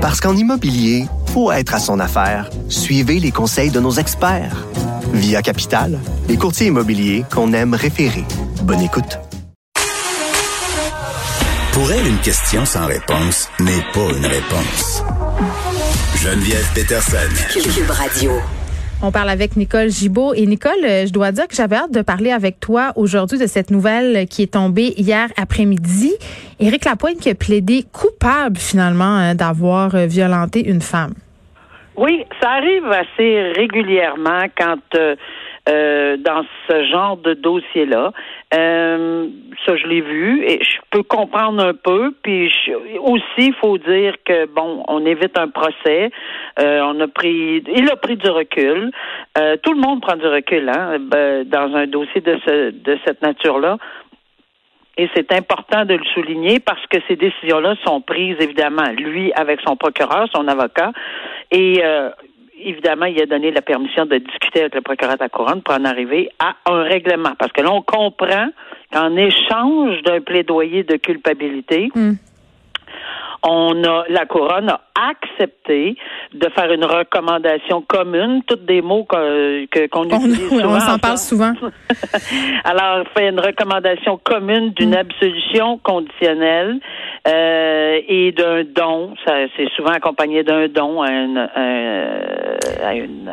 Parce qu'en immobilier, faut être à son affaire. Suivez les conseils de nos experts. Via Capital, les courtiers immobiliers qu'on aime référer. Bonne écoute. Pour elle, une question sans réponse n'est pas une réponse. Geneviève Peterson. Cube Radio. On parle avec Nicole Gibault. Et Nicole, euh, je dois dire que j'avais hâte de parler avec toi aujourd'hui de cette nouvelle qui est tombée hier après-midi. Éric Lapointe qui a plaidé coupable finalement hein, d'avoir euh, violenté une femme. Oui, ça arrive assez régulièrement quand euh, euh, dans ce genre de dossier-là. Euh, ça, je l'ai vu et je peux comprendre un peu. Puis aussi, il faut dire que bon, on évite un procès. Euh, on a pris, il a pris du recul. tout le monde prend du recul, hein, ben, dans un dossier de ce, de cette nature-là. Et c'est important de le souligner parce que ces décisions-là sont prises, évidemment, lui avec son procureur, son avocat. Et évidemment, il a donné la permission de discuter avec le procureur de la Couronne pour en arriver à un règlement. Parce que là, on comprend qu'en échange d'un plaidoyer de culpabilité, hmm on a la couronne a accepté de faire une recommandation commune, toutes des mots que qu'on utilise souvent. On s'en parle souvent. Alors, fait une recommandation commune d'une mm. absolution conditionnelle euh, et d'un don. Ça, c'est souvent accompagné d'un don à une, à une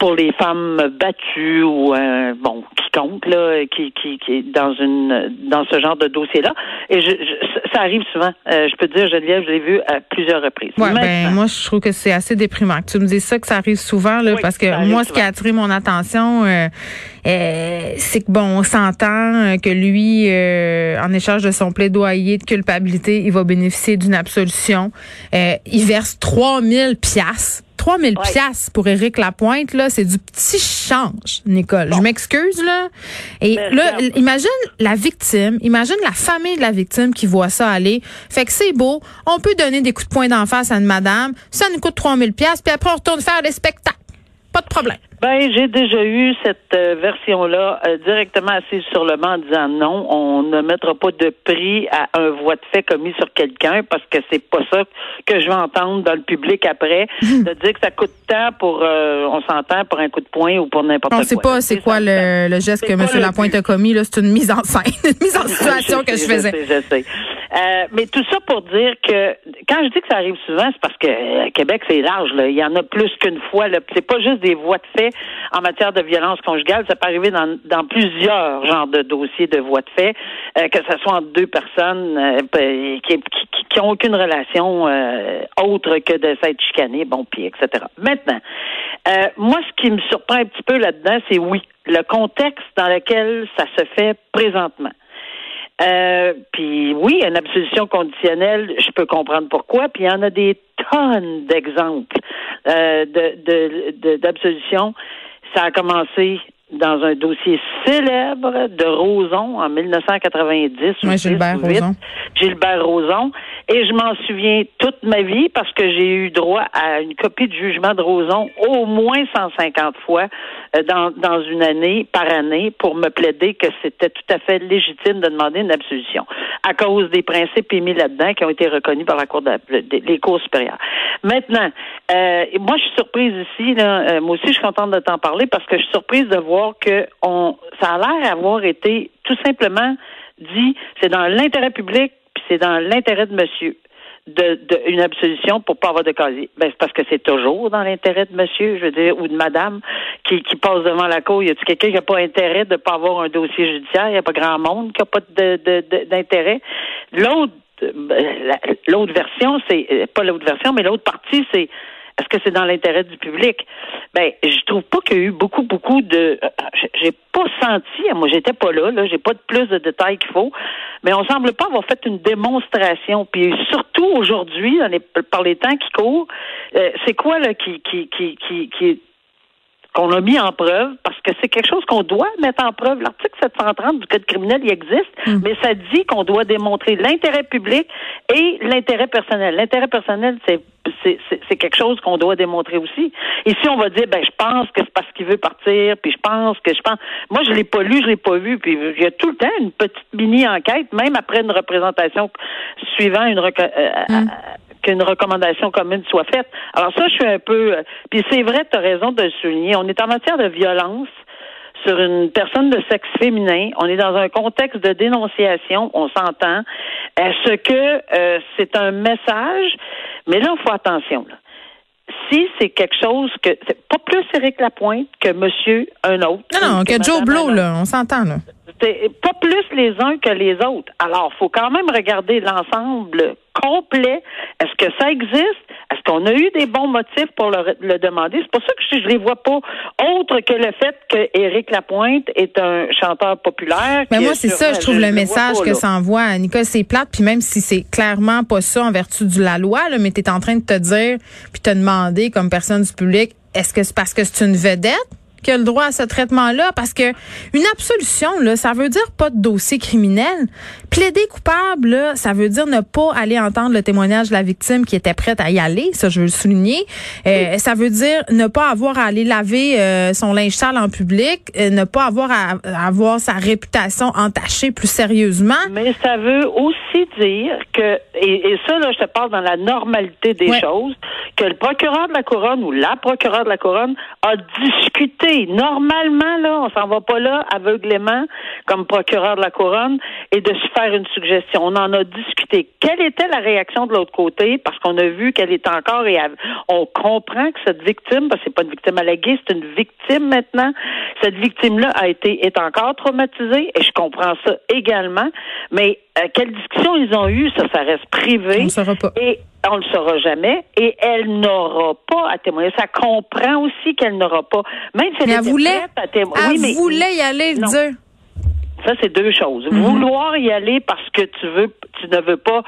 pour les femmes battues ou euh, bon quiconque là qui qui qui est dans une dans ce genre de dossier là et je, ça arrive souvent. Euh, je peux dire Geneviève je l'ai vu à plusieurs reprises. Ouais, ben, moi je trouve que c'est assez déprimant tu me dis ça que ça arrive souvent là parce que moi ce qui a attiré mon attention euh, c'est que bon on s'entend que lui en échange de son plaidoyer de culpabilité il va bénéficier d'une absolution il verse 3000 piastres 3000 ouais. pièces pour Éric Lapointe là, c'est du petit change, Nicole. Je m'excuse là. Et là, imagine la victime, imagine la famille de la victime qui voit ça aller. Fait que c'est beau, on peut donner des coups de poing d'en face à une madame, ça nous coûte 3000 pièces, puis après on retourne faire des spectacles. Pas de problème. Ben, j'ai déjà eu cette euh, version-là euh, directement assise sur le banc en disant non, on ne mettra pas de prix à un voie de fait commis sur quelqu'un parce que c'est pas ça que je vais entendre dans le public après, de dire que ça coûte tant pour, euh, on s'entend, pour un coup de poing ou pour n'importe quoi. On sait pas c'est quoi le, le, geste que M. Lapointe a commis, là, c'est une mise en scène, une mise en situation que je faisais. Je sais, je sais. Euh, mais tout ça pour dire que quand je dis que ça arrive souvent, c'est parce que euh, Québec, c'est large. Là. Il y en a plus qu'une fois. C'est pas juste des voies de fait en matière de violence conjugale. Ça peut arriver dans, dans plusieurs genres de dossiers de voies de fait, euh, que ce soit entre deux personnes qui, qui, qui, ont aucune relation autre que de s'être chicanées, bon, puis etc. Maintenant, moi, ce qui me surprend un petit peu là-dedans, c'est oui, le contexte dans lequel ça se fait présentement. Euh, puis oui, une absolution conditionnelle, je peux comprendre pourquoi. Puis il y en a des tonnes d'exemples euh, de d'absolution. Ça a commencé dans un dossier célèbre de Roson en 1990. Oui, Gilbert Roson. Gilbert Roson. Et je m'en souviens toute ma vie parce que j'ai eu droit à une copie de jugement de Roson au moins 150 fois euh, dans, dans une année, par année, pour me plaider que c'était tout à fait légitime de demander une absolution à cause des principes émis là-dedans qui ont été reconnus par la Cour de, les cours supérieures. Maintenant, euh, moi, je suis surprise ici. Là, euh, moi aussi, je suis contente de t'en parler parce que je suis surprise de voir que on, ça a l'air avoir été tout simplement dit, c'est dans l'intérêt public, puis c'est dans l'intérêt de monsieur. De, une absolution pour pas avoir de casier. Ben, c'est parce que c'est toujours dans l'intérêt de monsieur, je veux dire, ou de madame qui, qui passe devant la cour. Y a-t-il quelqu'un qui n'a pas intérêt de pas avoir un dossier judiciaire? N'y a pas grand monde qui n'a pas d'intérêt. L'autre ben, l'autre version, c'est pas l'autre version, mais l'autre partie, c'est est-ce que c'est dans l'intérêt du public? Ben, je trouve pas qu'il y a eu beaucoup, beaucoup de. Euh, j'ai pas senti, moi, j'étais pas là, là, j'ai pas de plus de détails qu'il faut, mais on semble pas avoir fait une démonstration. Puis surtout aujourd'hui, par les temps qui courent, euh, c'est quoi là qui qui qui qui, qui qu'on a mis en preuve? Parce que c'est quelque chose qu'on doit mettre en preuve. L'article 730 du Code criminel, il existe, hmm. mais ça dit qu'on doit démontrer l'intérêt public et l'intérêt personnel. L'intérêt personnel, c'est c'est quelque chose qu'on doit démontrer aussi. Ici, on va dire, ben, je pense que c'est parce qu'il veut partir, puis je pense que je pense. Moi, je l'ai pas lu, je l'ai pas vu, puis il y a tout le temps une petite mini enquête, même après une représentation suivant une euh, hum. qu'une recommandation commune soit faite. Alors ça, je suis un peu. Puis c'est vrai, tu as raison de le souligner. On est en matière de violence sur une personne de sexe féminin. On est dans un contexte de dénonciation, on s'entend. Est-ce que euh, c'est un message? Mais là, il faut attention. Si c'est quelque chose que c'est pas plus Éric Lapointe que Monsieur un autre. Non, non, que, Joe Blow, là, on s'entend là. C'est pas plus les uns que les autres. Alors, faut quand même regarder l'ensemble complet. Est-ce que ça existe? Est-ce qu'on a eu des bons motifs pour le, demander? C'est pour ça que je ne les vois pas autre que le fait que Éric Lapointe est un chanteur populaire. Mais moi, c'est ça, je trouve le message que ça envoie. Nicole, c'est plate, puis même si c'est clairement pas ça en vertu de la loi, là, mais tu es en train de te dire, puis te demander comme personne du public, est-ce que c'est parce que c'est une vedette? Qui a le droit à ce traitement-là parce que une absolution là, ça veut dire pas de dossier criminel. Plaider coupable là, ça veut dire ne pas aller entendre le témoignage de la victime qui était prête à y aller, ça je veux le souligner. Euh, ça veut dire ne pas avoir à aller laver euh, son linge sale en public, euh, ne pas avoir à, avoir sa réputation entachée plus sérieusement. Mais ça veut aussi dire que et, ça là, je te parle dans la normalité des choses, que le procureur de la couronne ou la procureure de la couronne a discuté Normalement, là, on s'en va pas là aveuglément comme procureur de la couronne et de se faire une suggestion. On en a discuté. Quelle était la réaction de l'autre côté? Parce qu'on a vu qu'elle est encore et on comprend que cette victime, parce que c'est pas une victime alléguée, c'est une victime maintenant. Cette victime-là a été est encore traumatisée et je comprends ça également. Mais euh, quelle discussion ils ont eu, ça, ça reste privé. On pas. Et on ne le saura jamais et elle n'aura pas à témoigner. Ça comprend aussi qu'elle n'aura pas. Même si elle, elle voulait, à témoigner. Elle voulait y aller dire. Ça, c'est deux choses. Mhm. Vouloir y aller parce que tu veux, tu ne veux pas,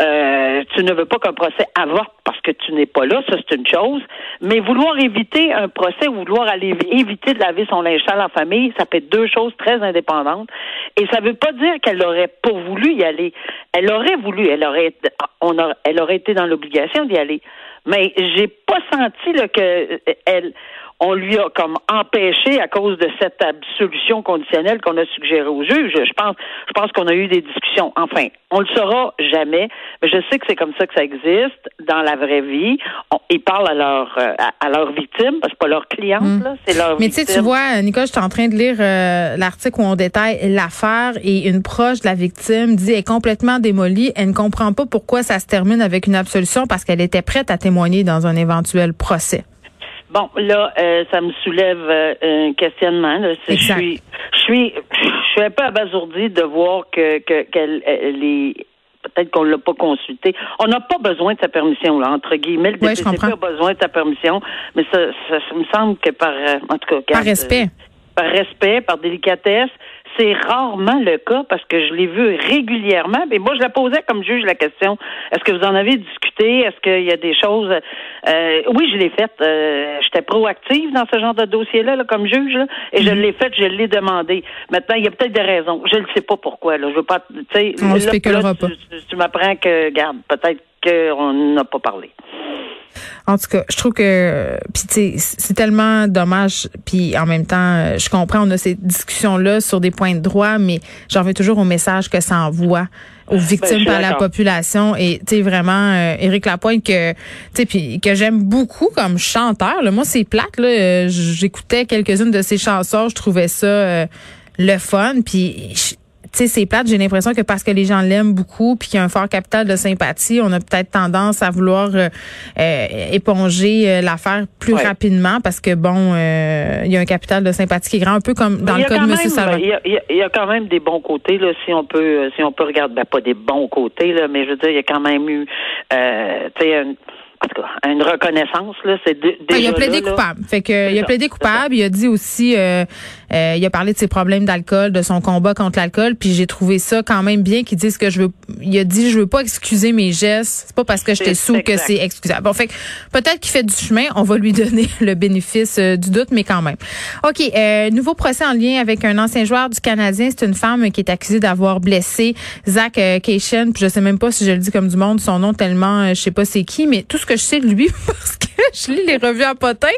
euh, tu ne veux pas qu'un procès avorte parce que tu n'es pas là, ça c'est une chose. Mais vouloir éviter un procès ou vouloir aller éviter de laver son linge sale en famille, ça fait deux choses très indépendantes. Et ça veut pas dire qu'elle aurait pas voulu y aller. Elle aurait voulu, elle aurait, on elle aurait été dans l'obligation d'y aller. Mais j'ai pas senti là, que elle on lui a comme empêché à cause de cette absolution conditionnelle qu'on a suggérée au juge. Je pense, je pense qu'on a eu des discussions. Enfin, on le saura jamais, mais je sais que c'est comme ça que ça existe dans la vraie vie. ils parlent à leur euh, à, leur victime, parce que pas leur cliente, hmm. là, c'est leur Mais tu sais, tu vois, Nicole, je suis en train de lire euh, l'article où on détaille l'affaire et une proche de la victime dit elle est complètement démolie. Elle ne comprend pas pourquoi ça se termine avec une absolution parce qu'elle était prête à témoigner dans un éventuel procès? Bon, là, euh, ça me soulève euh, un questionnement. Je suis, je suis, je suis un peu abasourdie de voir que qu'elle est peut-être qu'on l'a pas consulté. On n'a pas besoin de sa permission, là, entre guillemets. Le DPCP a besoin de sa permission, mais ça, ça, me semble que par, euh, en tout cas, par respect. par respect, par délicatesse, c'est rarement le cas parce que je l'ai vu régulièrement. Mais moi, je la posais comme juge la question est-ce que vous en avez discuté? Est-ce qu'il y a des choses euh, Oui, je l'ai faite. Euh, J'étais proactive dans ce genre de dossier-là, là, comme juge, là, et je mhm. l'ai faite. Je l'ai demandé. Maintenant, il y a peut-être des raisons. Je ne sais pas pourquoi. Là, je veux pas. Tu sais, Tu, tu m'apprends que, garde, peut-être qu'on n'a pas parlé. En tout cas, je trouve que puis c'est tellement dommage puis en même temps, je comprends on a ces discussions là sur des points de droit mais j'en veux toujours au message que ça envoie aux ben, victimes par la population. Et tu sais vraiment euh, Éric Lapointe que tu sais puis que j'aime beaucoup comme chanteur là. moi c'est plate là. J'écoutais quelques-unes de ses chansons je trouvais ça euh, le fun puis tu sais, c'est plate. J'ai l'impression que parce que les gens l'aiment beaucoup, puis qu'il y a un fort capital de sympathie, on a peut-être tendance à vouloir euh, euh, éponger euh, l'affaire plus rapidement parce que bon, il y a un capital de sympathie qui est grand, un peu comme dans le cas de M. Salvador. Il y, a, quand même des bons côtés là, si on peut, si on peut regarder, ben, pas des bons côtés là, mais je veux dire, il y a quand même eu, tu sais, en tout cas, une reconnaissance là, c'est déjà Il a plaidé coupable. Fait que il a plaidé coupable. Il a dit aussi, euh, Euh, il a parlé de ses problèmes d'alcool, de son combat contre l'alcool, puis j'ai trouvé ça quand même bien qu'il dise que je veux. Il a dit je veux pas excuser mes gestes. C'est pas parce que j'étais sous que c'est excusable. Bon, fait peut-être qu'il fait du chemin. On va lui donner le bénéfice euh, du doute, mais quand même. Ok, euh, nouveau procès en lien avec un ancien joueur du Canadien. C'est une femme qui est accusée d'avoir blessé Zach euh, Cation. Puis je sais même pas si je le dis comme du monde son nom tellement euh, je sais pas c'est qui, mais tout ce que je sais de lui parce que je lis les revues à potin,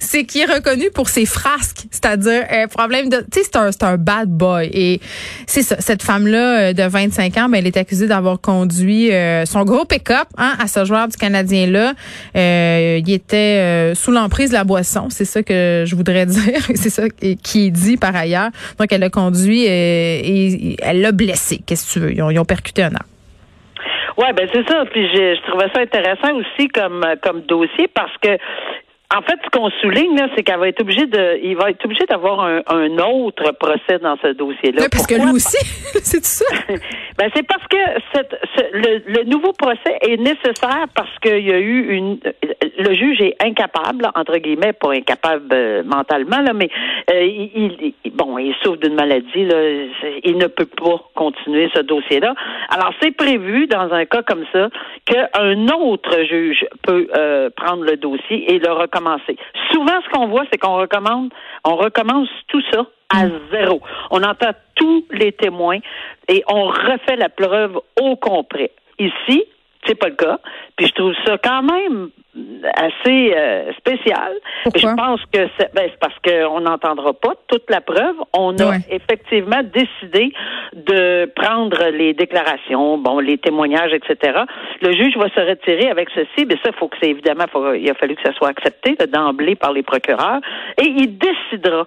c'est qu'il est reconnu pour ses frasques, c'est-à-dire problème de, tu sais, c'est un, c'est un bad boy et c'est ça. Cette femme-là de 25 ans, ben, elle est accusée d'avoir conduit son gros pick-up hein, à ce joueur du Canadien là. il était sous l'emprise de la boisson, c'est ça que je voudrais dire, c'est ça qui est dit par ailleurs. Donc elle a conduit et, elle l'a blessé. Qu'est-ce que tu veux Ils ont, ils ont percuté un arbre. Ouais, ben c'est ça. Puis je, je, trouvais ça intéressant aussi comme comme dossier parce que en fait, ce qu'on souligne, c'est qu'elle va être obligée de, il va être obligé d'avoir un, un, autre procès dans ce dossier-là. Oui, parce que lui aussi, c'est ça. ben, c'est parce que cette, ce, le, le, nouveau procès est nécessaire parce qu'il y a eu une, le juge est incapable, entre guillemets, pas incapable euh, mentalement, là, mais euh, il, il, bon, il souffre d'une maladie, là, il ne peut pas continuer ce dossier-là. Alors, c'est prévu dans un cas comme ça qu'un autre juge peut euh, prendre le dossier et le Souvent, ce qu'on voit, c'est qu'on recommande, on recommence tout ça à mm. zéro. On entend tous les témoins et on refait la preuve au complet. Ici, c'est pas le cas. Puis je trouve ça quand même assez euh, spécial. Je pense que c'est ben, parce qu'on n'entendra pas toute la preuve. On a effectivement décidé de prendre les déclarations, bon, les témoignages, etc. Le juge va se retirer avec ceci, mais ça, faut que c'est évidemment, il a fallu que ça soit accepté d'emblée par les procureurs, et il décidera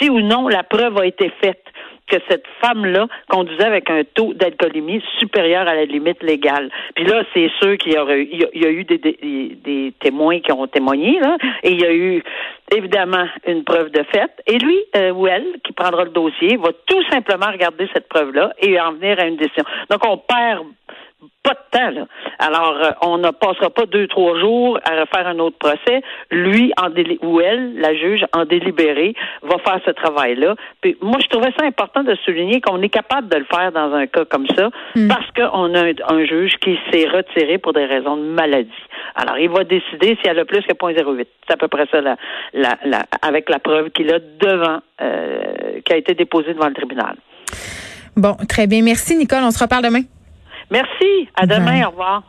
si ou non la preuve a été faite que cette femme-là conduisait avec un taux d'alcoolémie supérieur à la limite légale. Puis là, c'est sûr qu'il y, aurait, a eu des, des, témoins qui ont témoigné, là, et il y a eu évidemment une preuve de fait. Et lui, euh, ou elle, qui prendra le dossier, va tout simplement regarder cette preuve-là et en venir à une décision. Donc, on perd pas de temps. Là. Alors, euh, on ne passera pas deux, trois jours à refaire un autre procès. Lui, en déli ou elle, la juge, en délibéré, va faire ce travail-là. Puis moi, je trouvais ça important de souligner qu'on est capable de le faire dans un cas comme ça hmm. parce qu'on a un, juge qui s'est retiré pour des raisons de maladie. Alors, il va décider si elle a plus que 0.08. C'est à peu près ça, la, la, la, avec la preuve qu'il a devant, euh, qui a été déposée devant le tribunal. Bon, très bien. Merci, Nicole. On se reparle demain. Merci. À demain. Au revoir.